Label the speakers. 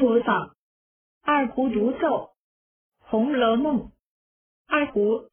Speaker 1: 播放二胡独奏红楼梦。二胡